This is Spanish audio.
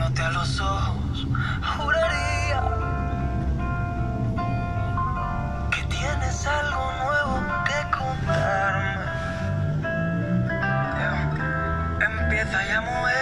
Mirándote a los ojos, juraría que tienes algo nuevo que contarme. Em, empieza ya a mover.